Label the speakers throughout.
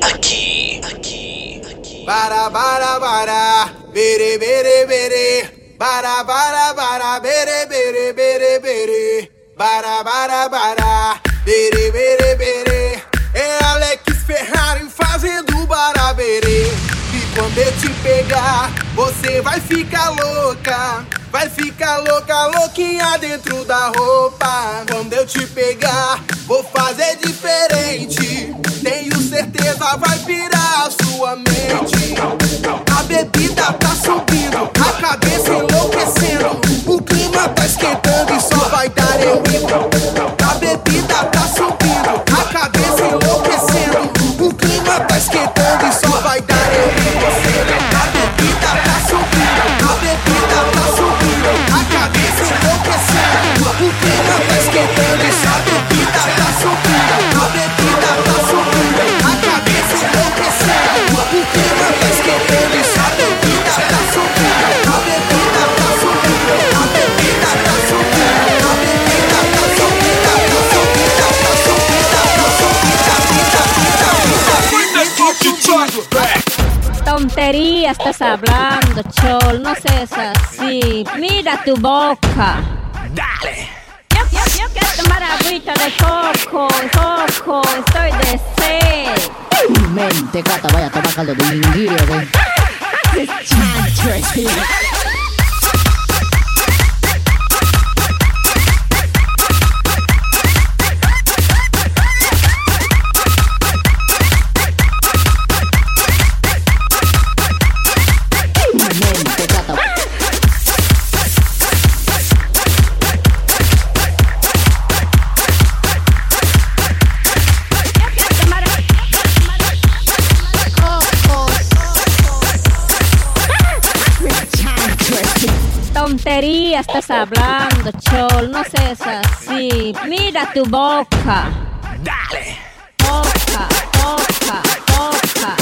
Speaker 1: aqui, aqui, aqui.
Speaker 2: Bara, bara, bara, bere, bere, bere. Bara, bara, bara, bere, bere, bere, bere. Bara, bara, bara, bere, bere, bere. É Alex Ferrari fazendo barabere. E quando eu te pegar, você vai ficar louca. Vai ficar louca, louquinha dentro da roupa. Quando eu te pegar, vou fazer diferente. Tenho certeza vai pirar a sua mente. A bebida tá subindo, a cabeça enlouquecendo. O clima tá esquentando e só vai dar eu indo. A bebida tá subindo, a cabeça enlouquecendo. O clima tá esquentando subindo.
Speaker 3: Tonterías estás hablando, chol, no seas así. Mira tu boca.
Speaker 1: Dale.
Speaker 3: Yo, yo, yo quiero tomar agüita de coco, coco, estoy de sed.
Speaker 4: Mente, gata, vaya a tomar caldo de linguirio, güey.
Speaker 3: Tonterías estás hablando, chol, no seas así. Mira tu boca.
Speaker 1: Dale.
Speaker 3: Boca, boca, boca,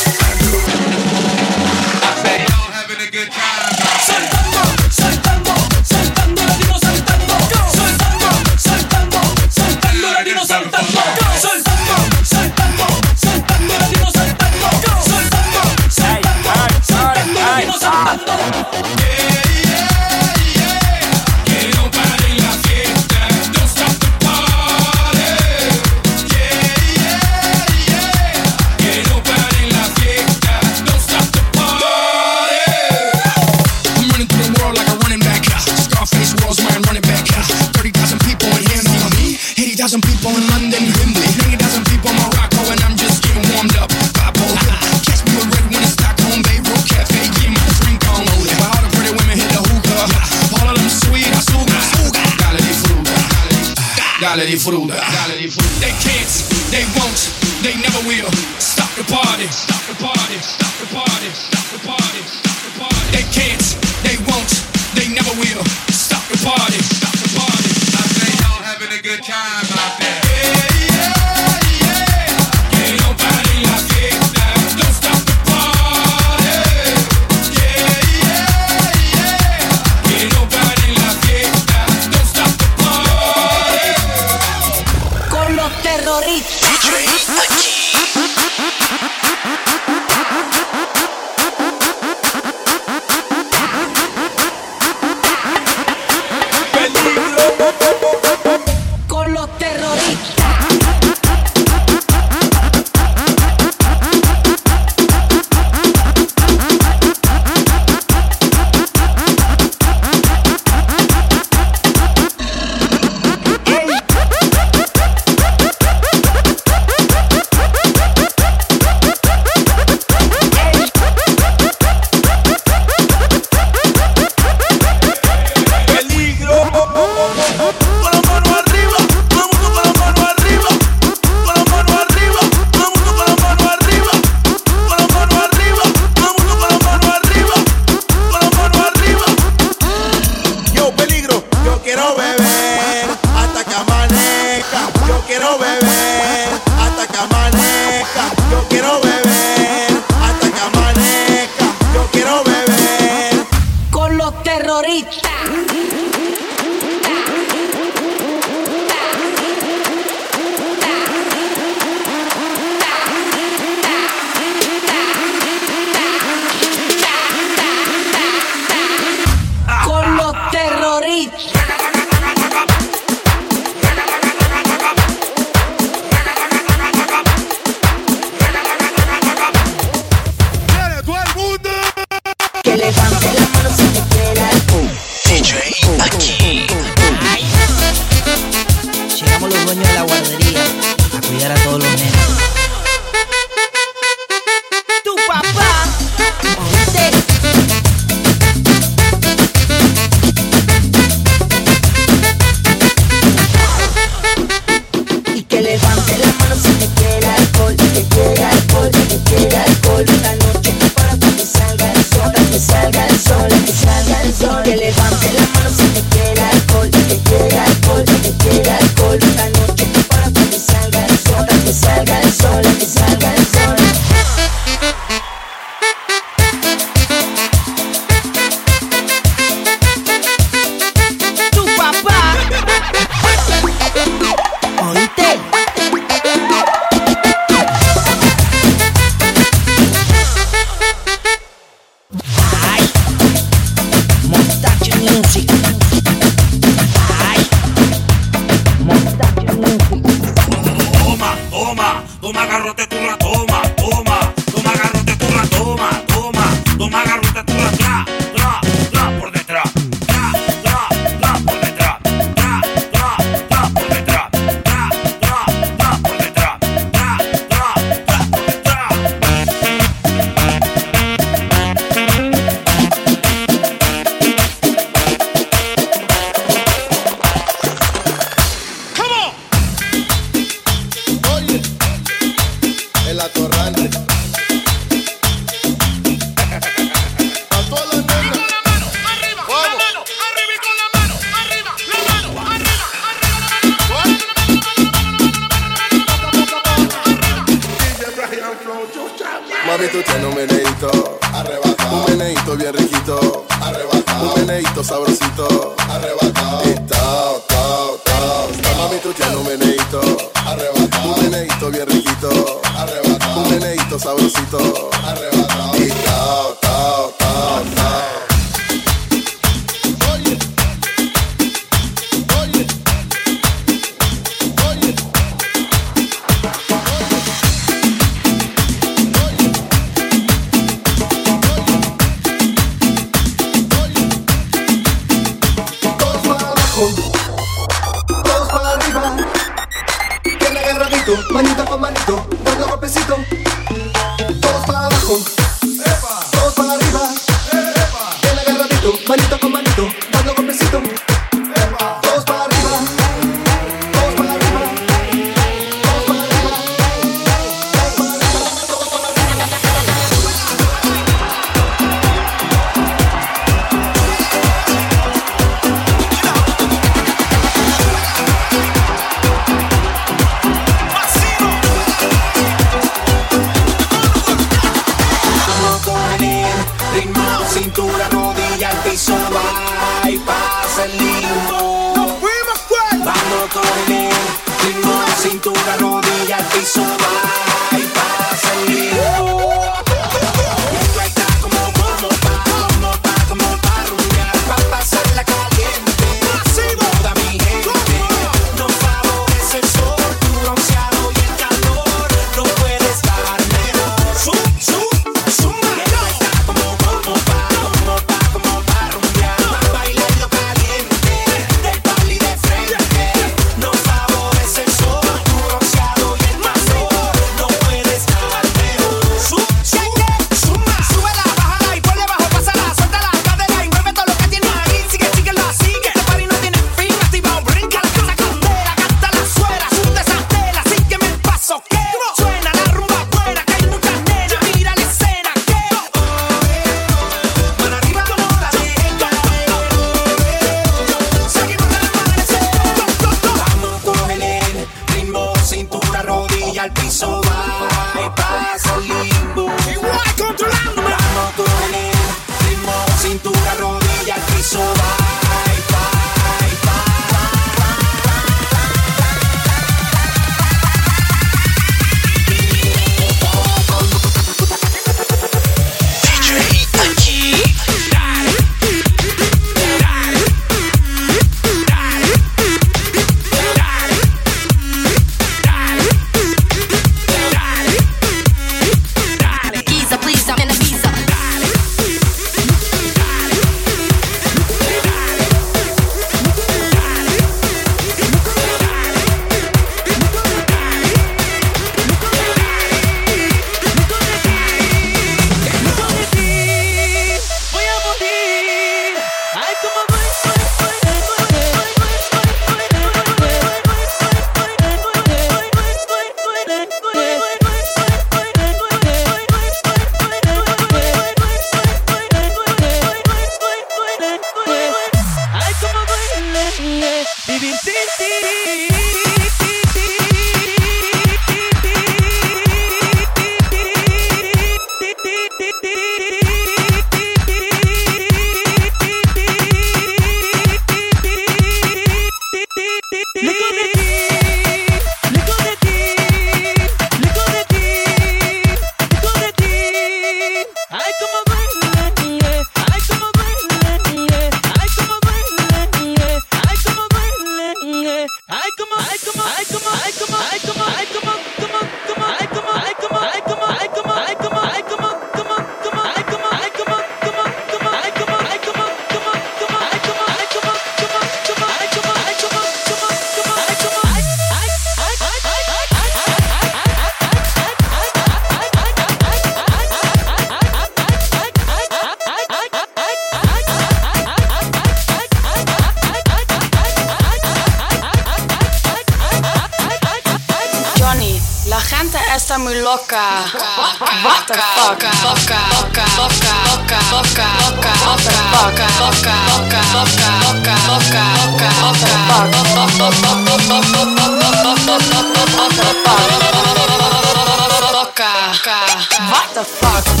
Speaker 5: What the fuck?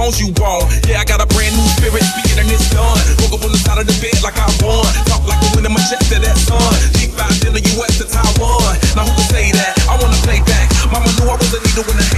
Speaker 6: songs you want. Yeah, I got a brand new spirit, speaking and it's done. Woke up on the side of the bed like I won. Talk like the wind in my chest to that sun. G5 in the US to Taiwan. Now who can say that? I wanna play back. Mama knew I was a needle in
Speaker 7: the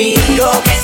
Speaker 8: conmigo,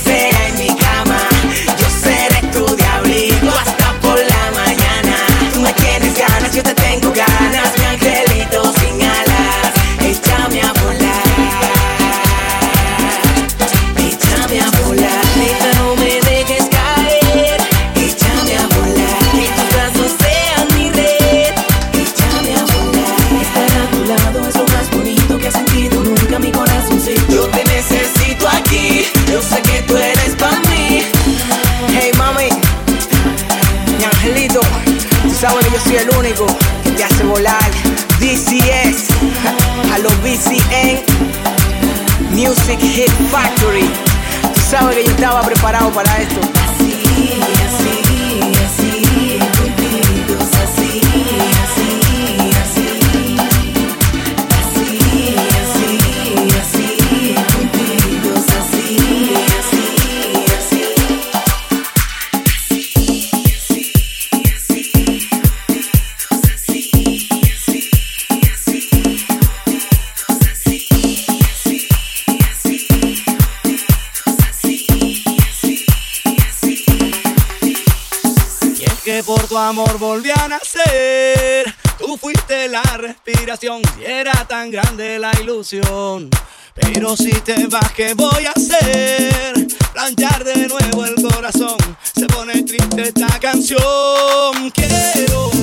Speaker 9: volví a nacer. Tú fuiste la respiración y era tan grande la ilusión. Pero si te vas, ¿qué voy a hacer? Planchar de nuevo el corazón. Se pone triste esta canción. Quiero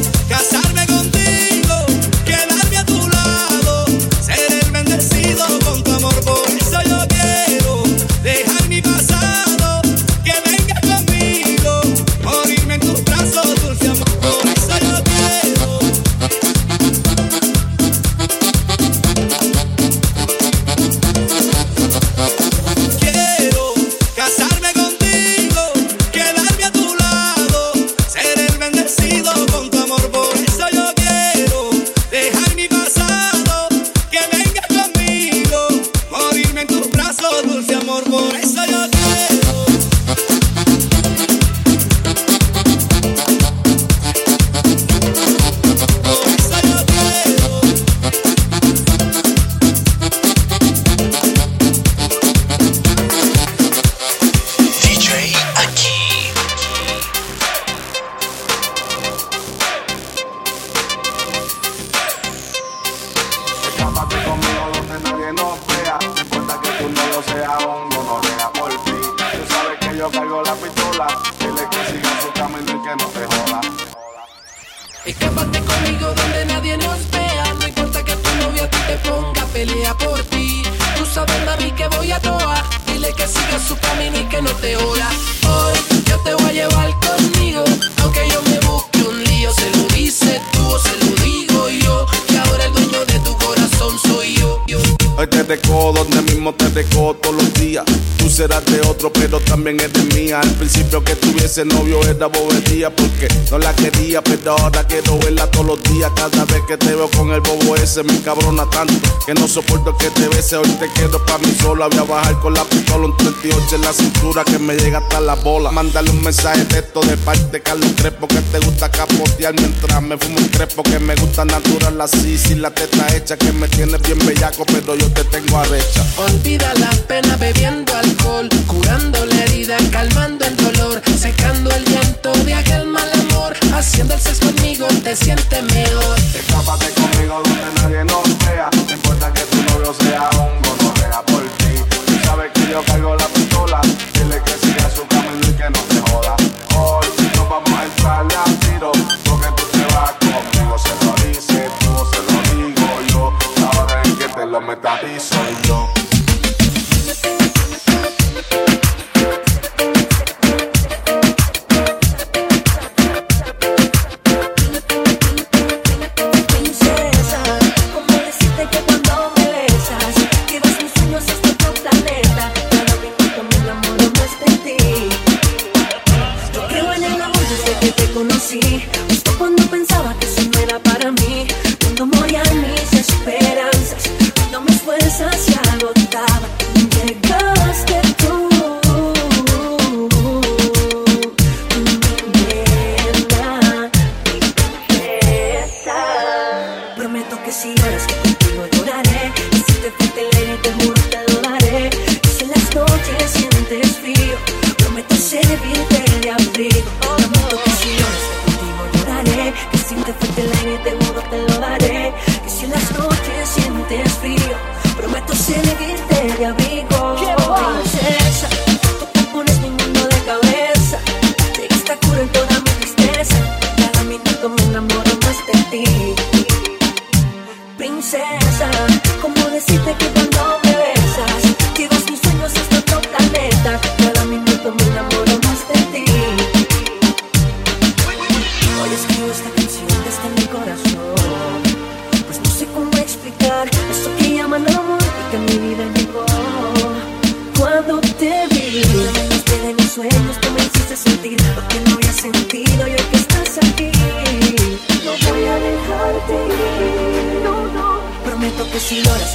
Speaker 9: yo
Speaker 6: cargo la pistola. Dile que siga su camino y que no te joda.
Speaker 10: Escápate conmigo donde nadie nos vea. No importa que tu novio a ti te ponga, pelea por ti. Tú sabes, mami, que voy a toa. Dile que siga su camino y que no te joda. Hoy yo te voy a llevar conmigo. Aunque yo me busque un lío, se lo dice tú o se lo
Speaker 6: Hoy te deco donde mismo te deco todos los días. Tú serás de otro, pero también eres mía. Al principio que tuviese novio era bobería porque no la quería, pero ahora quiero verla todos los días. Cada vez que te veo con el bobo ese me cabrona tanto que no soporto que te bese. Hoy te quiero pa' mí sola. Voy a bajar con la pistola un 38 en la cintura que me llega hasta la bola. Mándale un mensaje de esto de parte de Carlos Crespo que te gusta capotear mientras me fumo un crepo que me gusta natural así. Sin la teta hecha que me tienes bien bellaco, pero yo te tengo arrecha.
Speaker 10: Olvida la pena bebiendo alcohol, curando la herida, calmando el dolor, secando el llanto de aquel mal amor. Haciendo el sexo conmigo te sientes mejor.
Speaker 6: Escápate conmigo donde nadie nos vea. No importa que tu novio sea un gonorrea por ti. Tú sabes que yo cargo la pistola. Dile que siga su camino y que no te joda. Hoy nos vamos a entrarle a tiro. Que te lo metadizo yo. Hoy escribo esta canción desde mi corazón. Pues no sé cómo explicar eso que
Speaker 11: llaman amor y que mi vida
Speaker 12: llegó. Cuando te vi, te de mis sueños, tú me hiciste sentir lo que no había sentido y hoy que estás aquí. No voy a dejarte ir, no, no. Prometo que si lloras,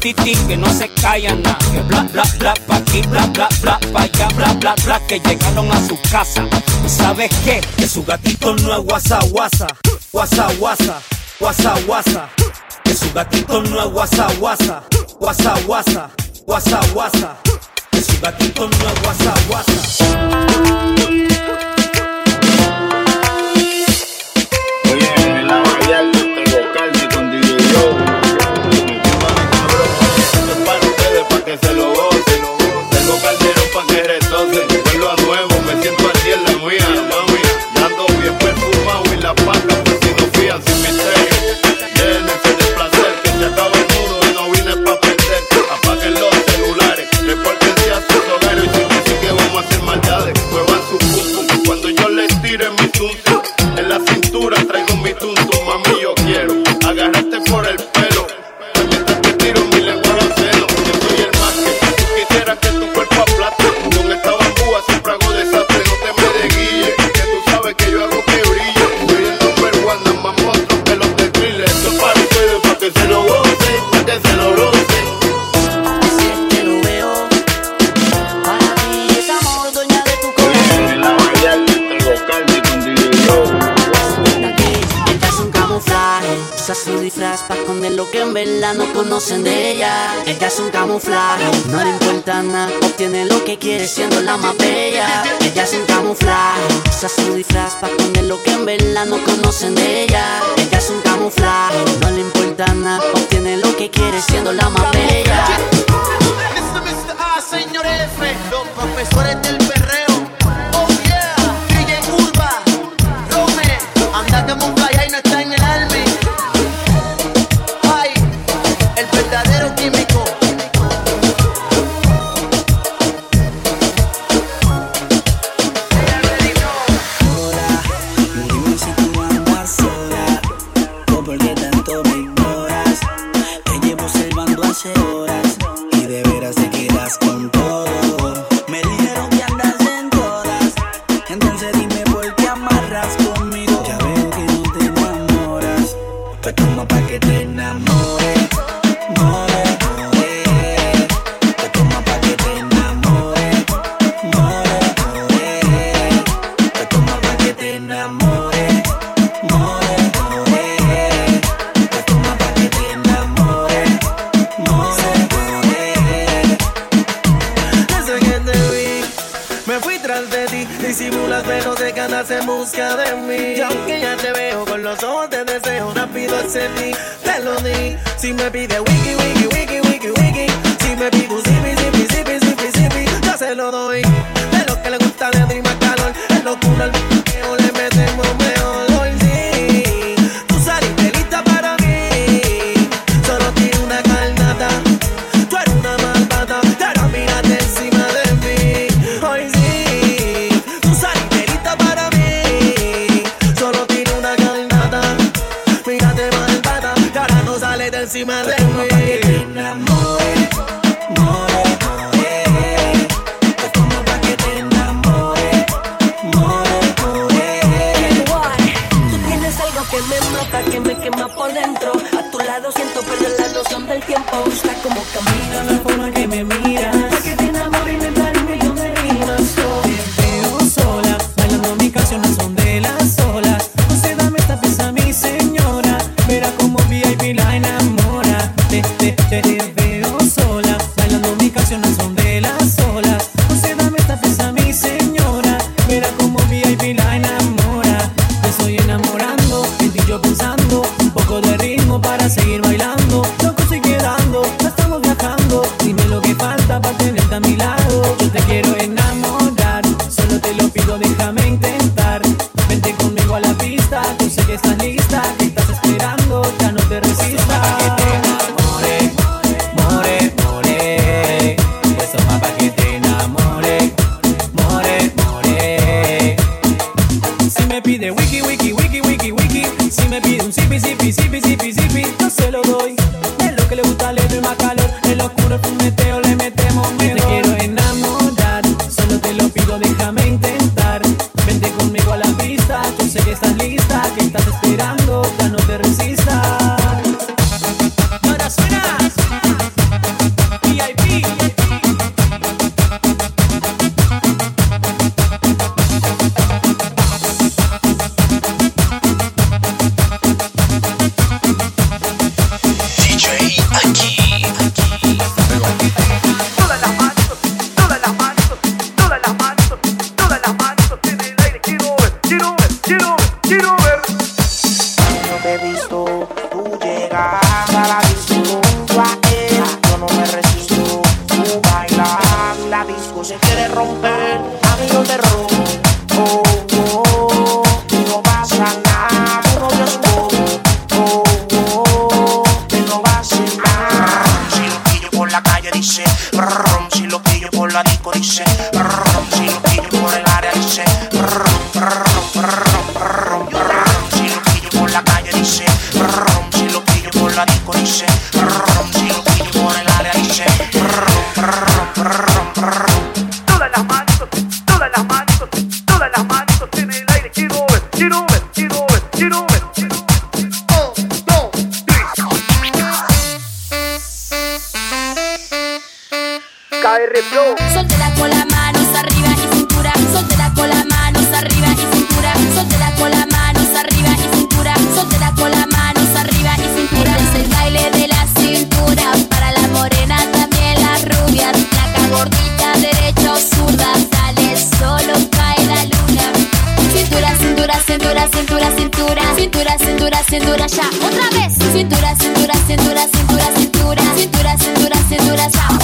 Speaker 12: que
Speaker 13: no se callan nada. Que bla bla bla pa' aquí, bla bla bla pa' allá, bla bla bla que llegaron a su casa. ¿Y sabes qué? Que su gatito no es guasa guasa, guasa guasa, guasa guasa. Que su gatito no es guasa guasa, guasa guasa, guasa guasa. Que su gatito no es guasa guasa.
Speaker 14: Oye, la
Speaker 12: camuflaje, no le importa nada, obtiene lo que quiere siendo la más bella. Ella sin camuflaje, usa su
Speaker 15: Cintura, ya. Otra vez. Cintura, cintura, cintura, cintura, cintura. Cintura, cintura, cintura, ya.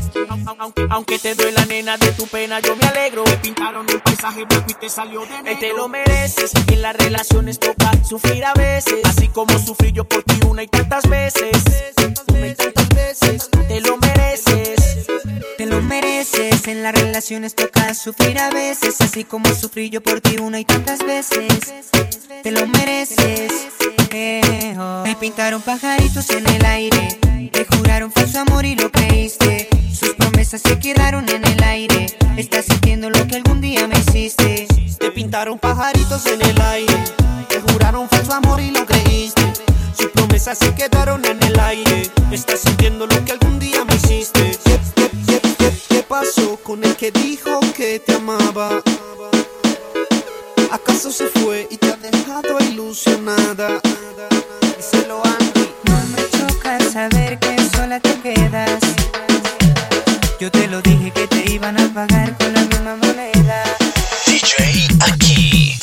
Speaker 2: Aunque, aunque te duele la nena de tu pena, yo me alegro. Te pintaron un paisaje blanco y te salió de negro. Te lo mereces. En las relaciones toca sufrir a veces. Así como sufrí yo por ti una y tantas veces. Una y tantas veces. Te lo mereces.
Speaker 16: Lo mereces, en las relaciones toca sufrir a veces, así como sufrí yo por ti una y tantas veces. Te lo mereces. eh, oh. Me pintaron pajaritos en el aire, te juraron falso amor y lo creíste. Sus promesas se quedaron en el aire. Estás sintiendo lo que algún día me hiciste.
Speaker 2: Te pintaron pajaritos en el aire. Te juraron falso amor y lo creíste. Sus promesas se quedaron en el aire. Estás sintiendo lo que algún día me hiciste. Pasó con el que dijo que te amaba? ¿Acaso se fue y te ha dejado ilusionada? Díselo Andy.
Speaker 16: No me choca saber que sola te quedas. Yo te lo dije que te iban a pagar con la misma moneda.
Speaker 17: DJ aquí.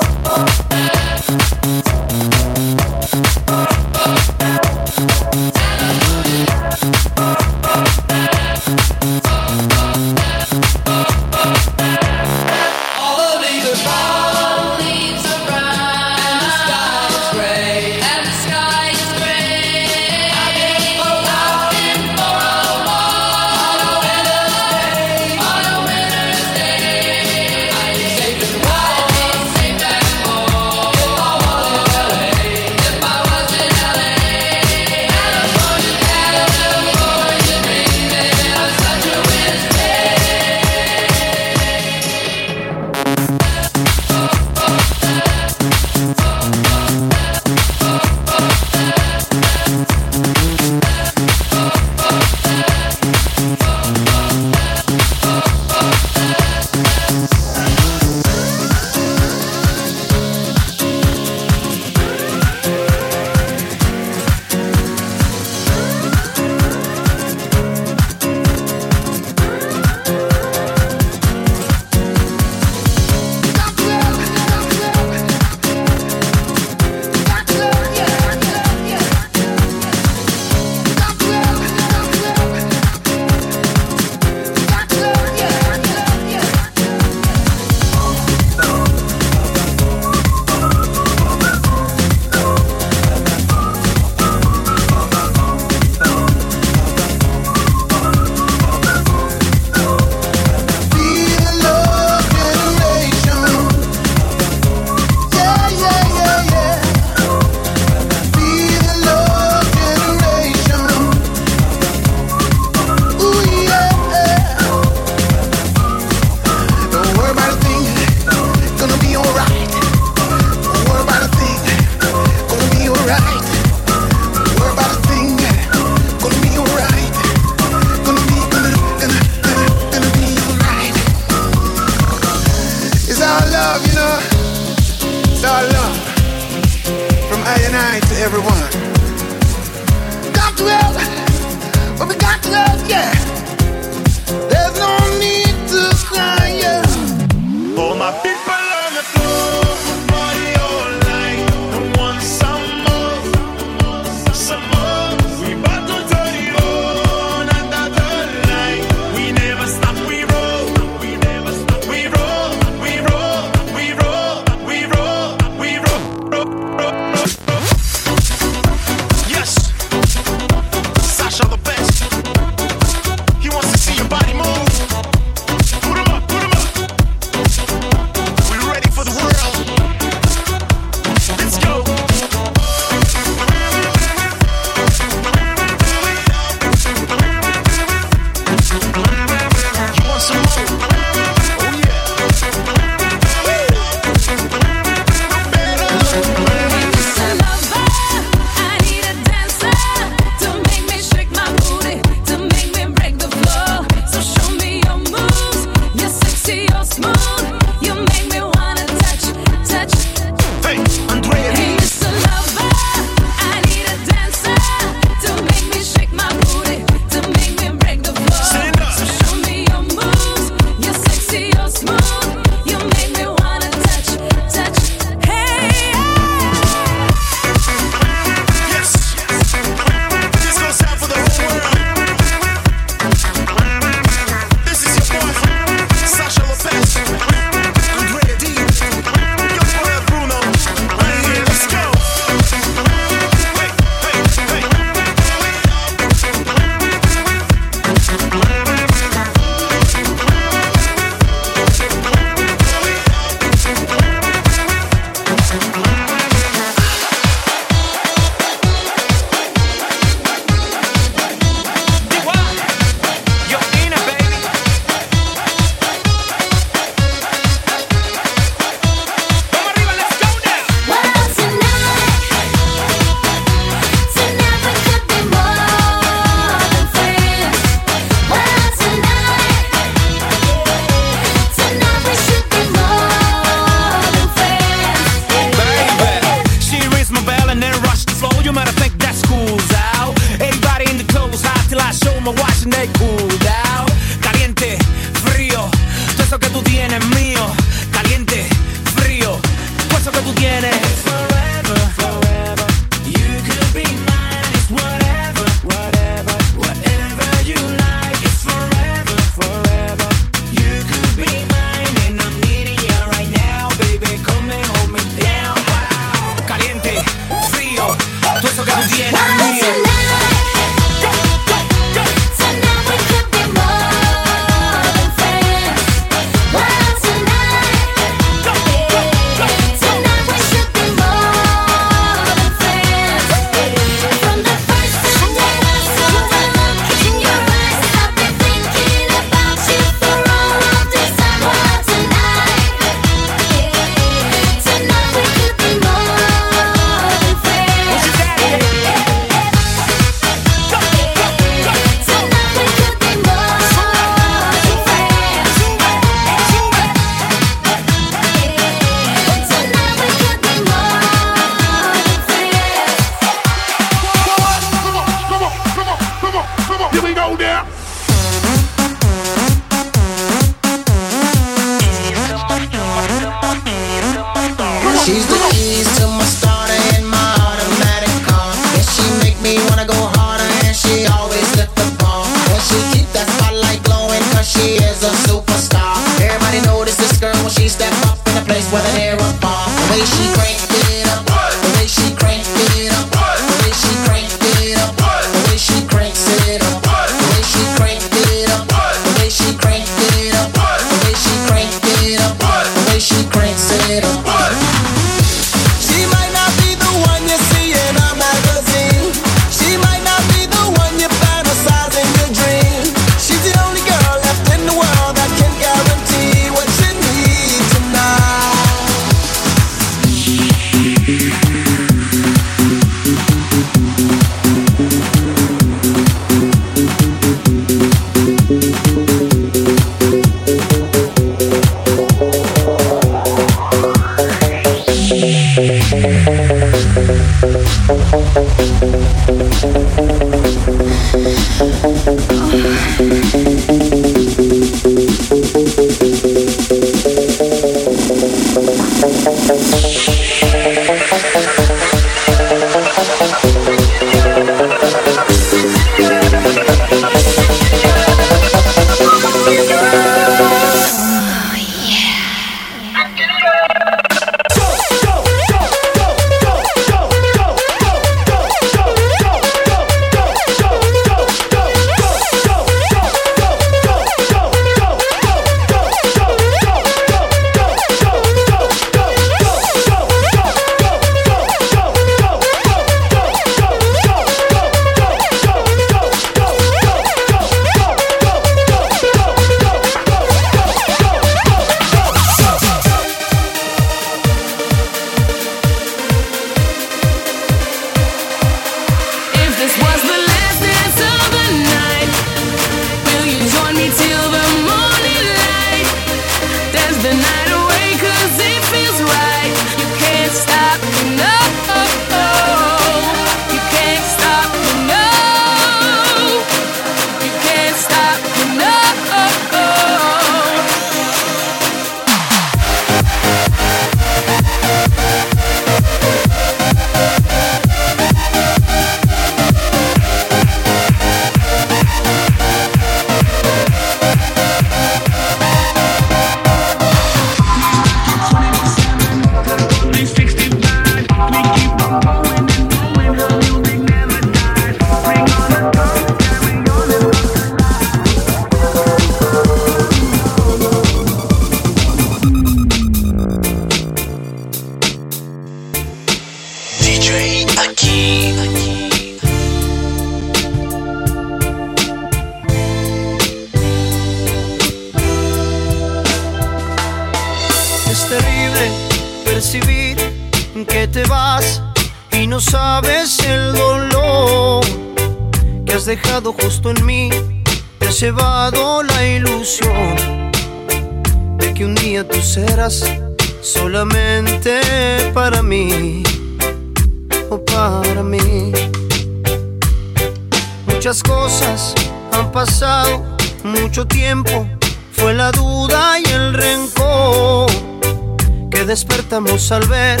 Speaker 18: Ver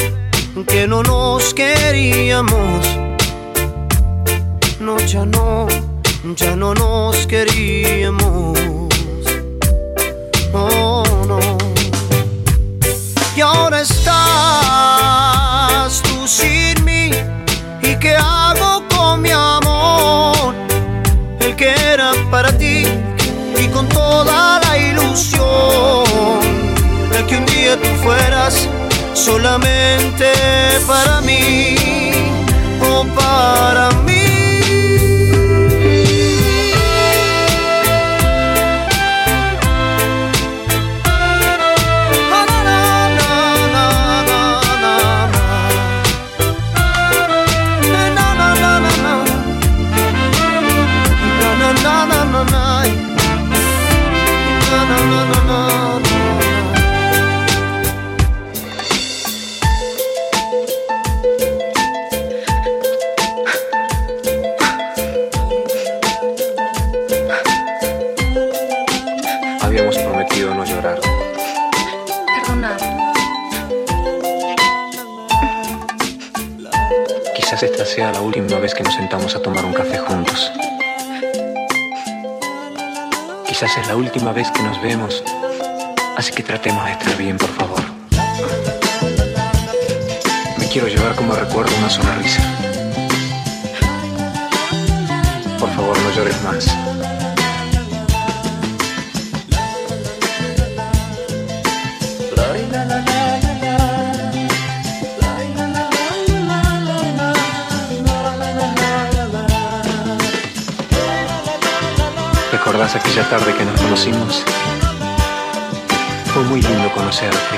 Speaker 18: que no nos queríamos. No, ya no, ya no nos queríamos. Solamente para mí
Speaker 19: la última vez que nos vemos. Así que tratemos de estar bien, por favor. Me quiero llevar como recuerdo una sonrisa. Por favor, no llores más. ¿Recordás aquella tarde que nos conocimos? Fue muy lindo conocerte.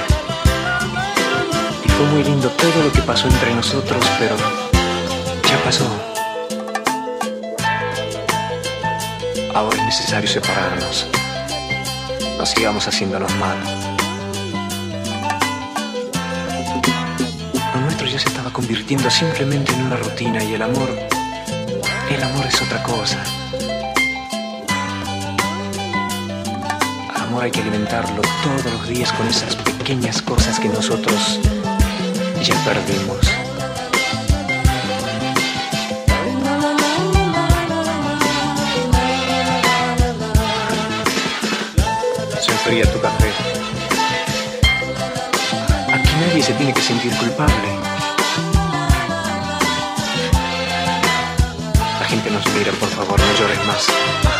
Speaker 19: Y fue muy lindo todo lo que pasó entre nosotros, pero ya pasó. Ahora es necesario separarnos. No sigamos haciéndonos mal. Lo nuestro ya se estaba convirtiendo simplemente en una rutina y el amor, el amor es otra cosa. Amor hay que alimentarlo todos los días con esas pequeñas cosas que nosotros ya perdimos. Se enfría tu café. Aquí nadie se tiene que sentir culpable. La gente nos mira, por favor, no llores más.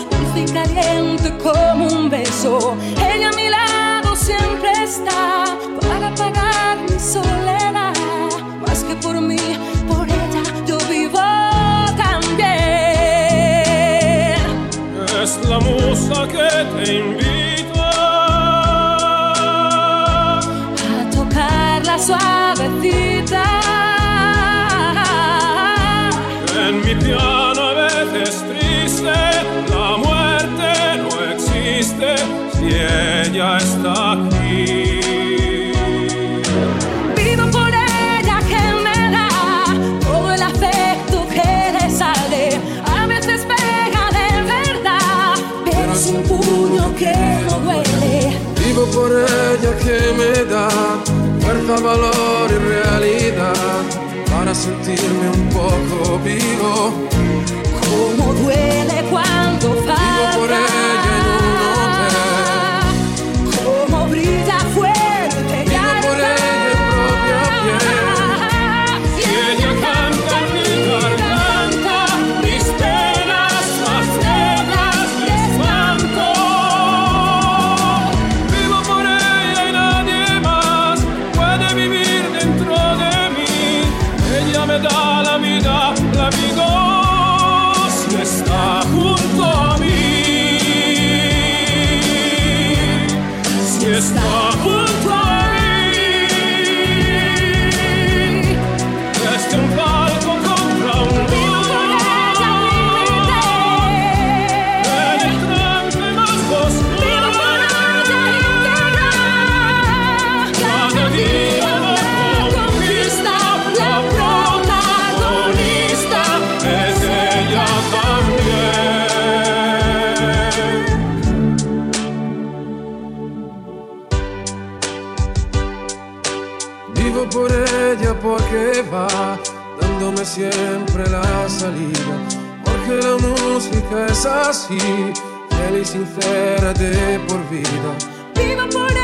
Speaker 12: dulce y caliente como un beso. Ella a mi lado siempre está para pagar mi soledad. Más que por mí, por ella yo vivo también.
Speaker 20: Es la musa que te invita. valor y realidad para sentirme un poco vivo. siempre la salida, porque la música es así, feliz y sincera de por vida.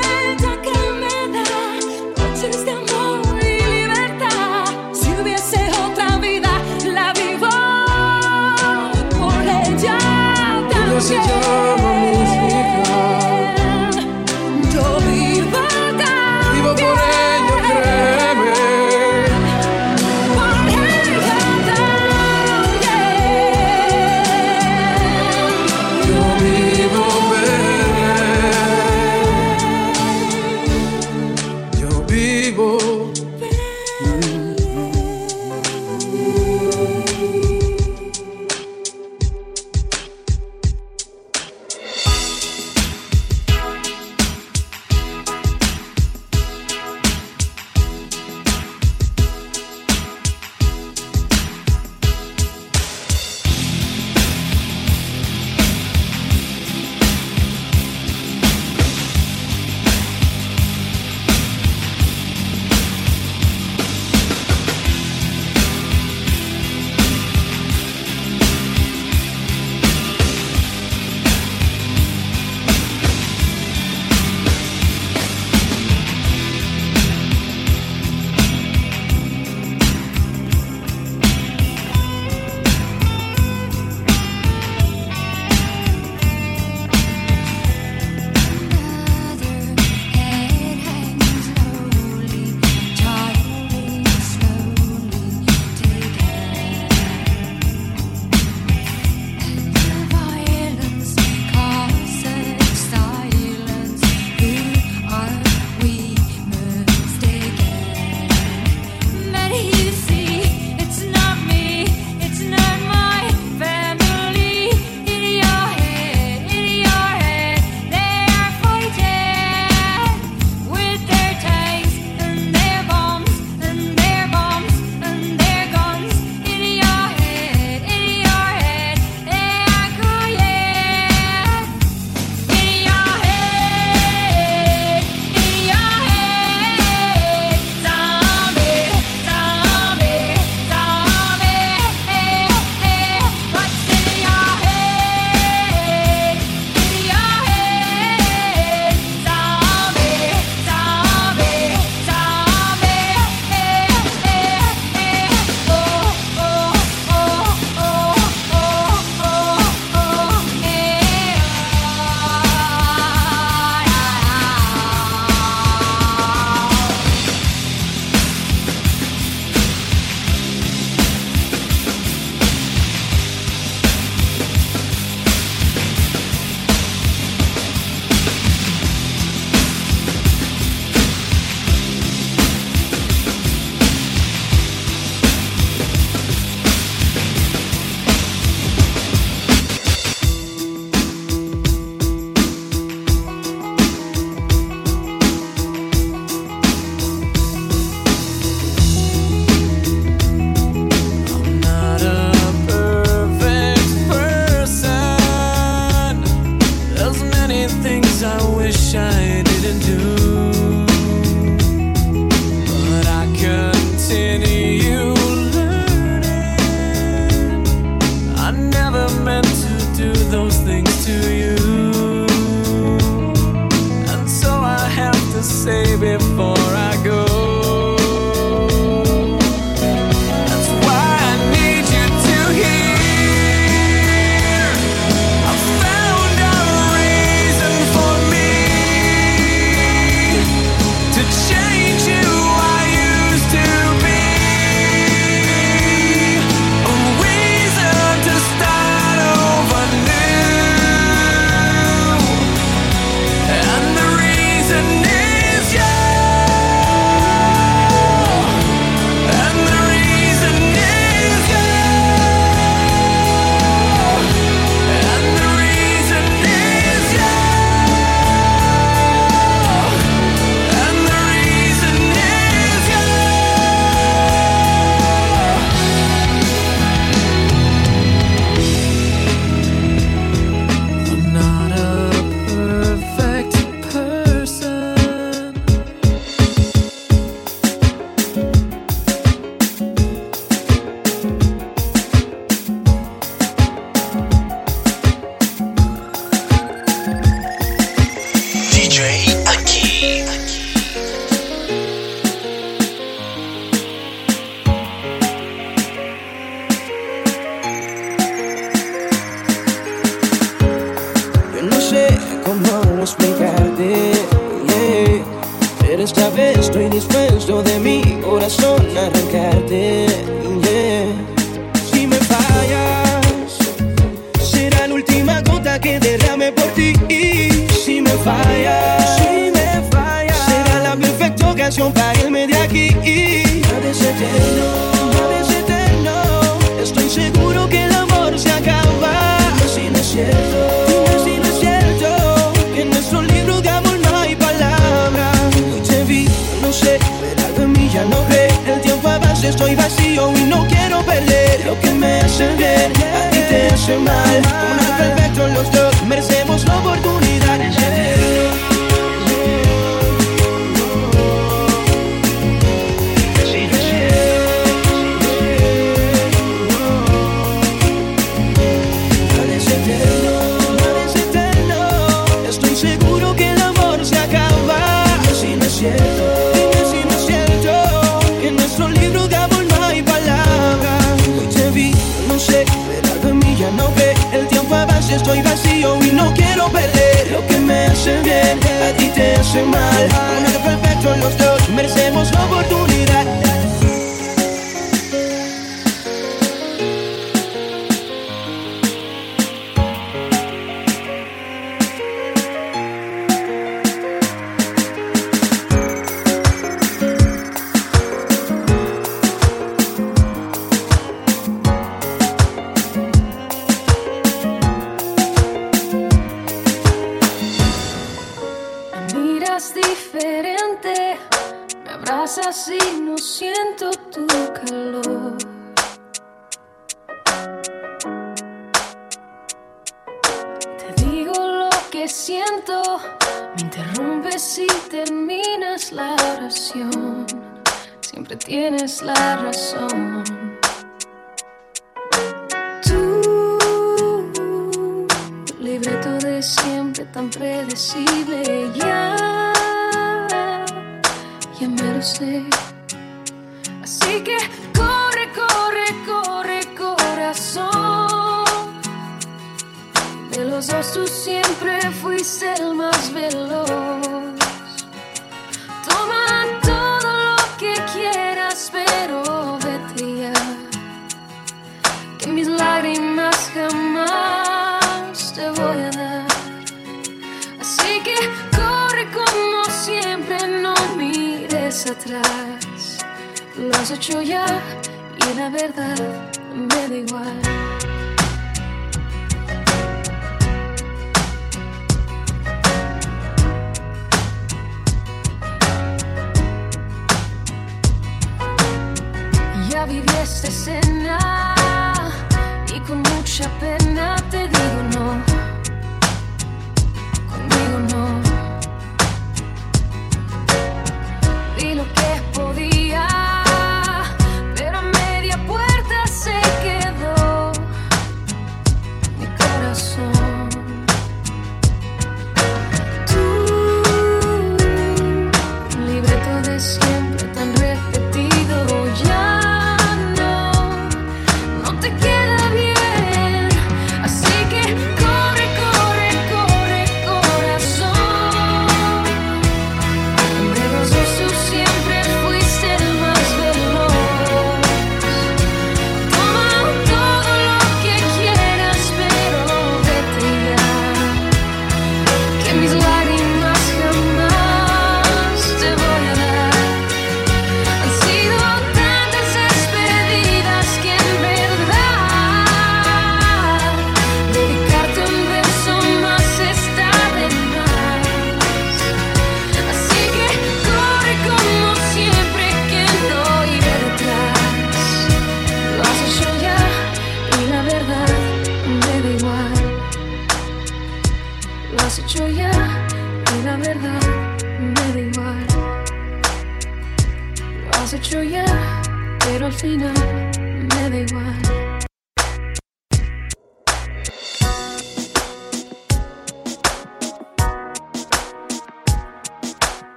Speaker 7: Ti te hace mal.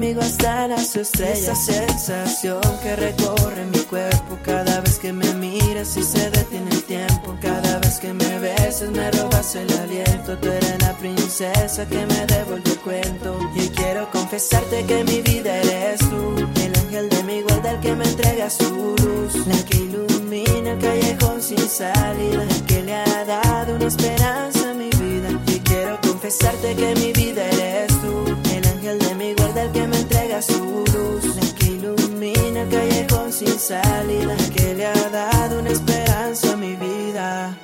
Speaker 12: Conmigo
Speaker 21: las estrellas. Esa sensación que recorre mi cuerpo cada vez que me miras y se detiene el tiempo, cada vez que me besas me robas el aliento. Tú eres la princesa que me devolvió el cuento y quiero confesarte que mi vida eres tú, el ángel de mi guarda, el que me entrega su luz, la que ilumina el callejón sin salida, la que le ha dado una esperanza a mi vida. Y quiero confesarte que mi vida eres su luz, que ilumina el callejón sin salida, que le ha dado una esperanza a mi vida.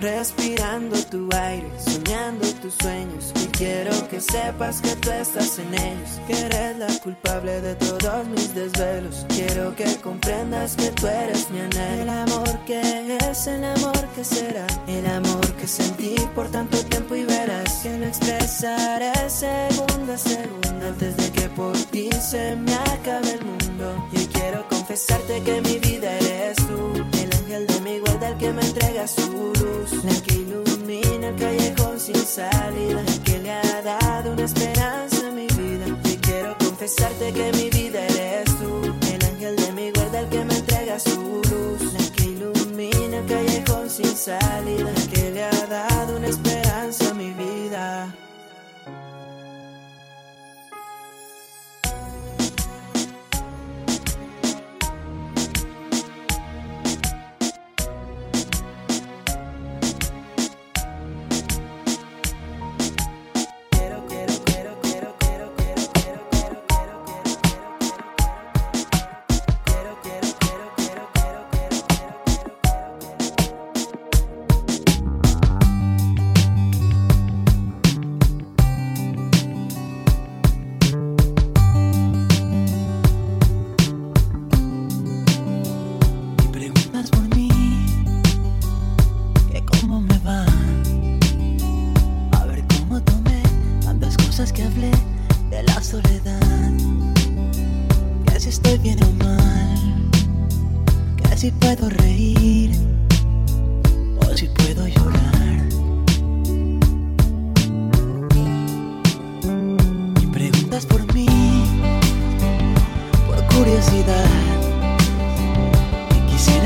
Speaker 21: Respirando tu aire, soñando tus sueños quiero que sepas que tú estás en ellos Que eres la culpable de todos mis desvelos. Quiero que comprendas que tú eres mi anhelo. El amor que es, el amor que será. El amor que sentí por tanto tiempo y verás Que lo expresaré segundo a segundo Antes de que por ti se me acabe el mundo. Y quiero confesarte que mi vida eres tú ángel de mi guarda, el que me entrega su luz La que ilumina el callejón sin salida La que le ha dado una esperanza a mi vida. Y quiero confesarte que mi vida eres tú. El ángel de mi guarda, el que me entrega su luz La que ilumina el callejón sin salida La que le ha dado una esperanza a mi vida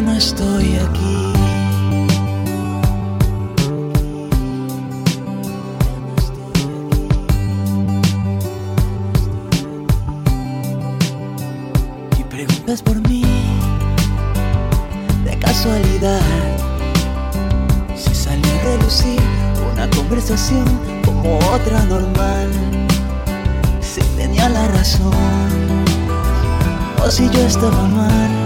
Speaker 22: No estoy aquí. Y preguntas por mí. de casualidad. Se salió a relucir una conversación como otra normal. Si tenía la razón, o si yo estaba mal,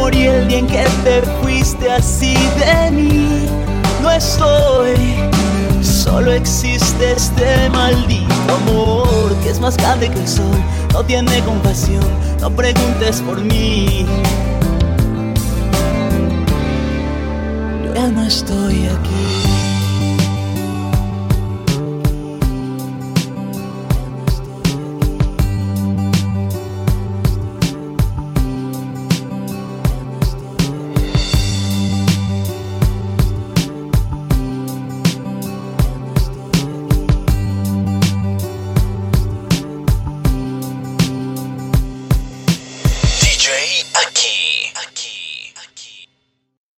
Speaker 22: Morí el día en que te fuiste así de mí. No estoy, solo existe este maldito amor que es más grande que el sol. No tiene compasión, no preguntes por mí. Ya no estoy aquí.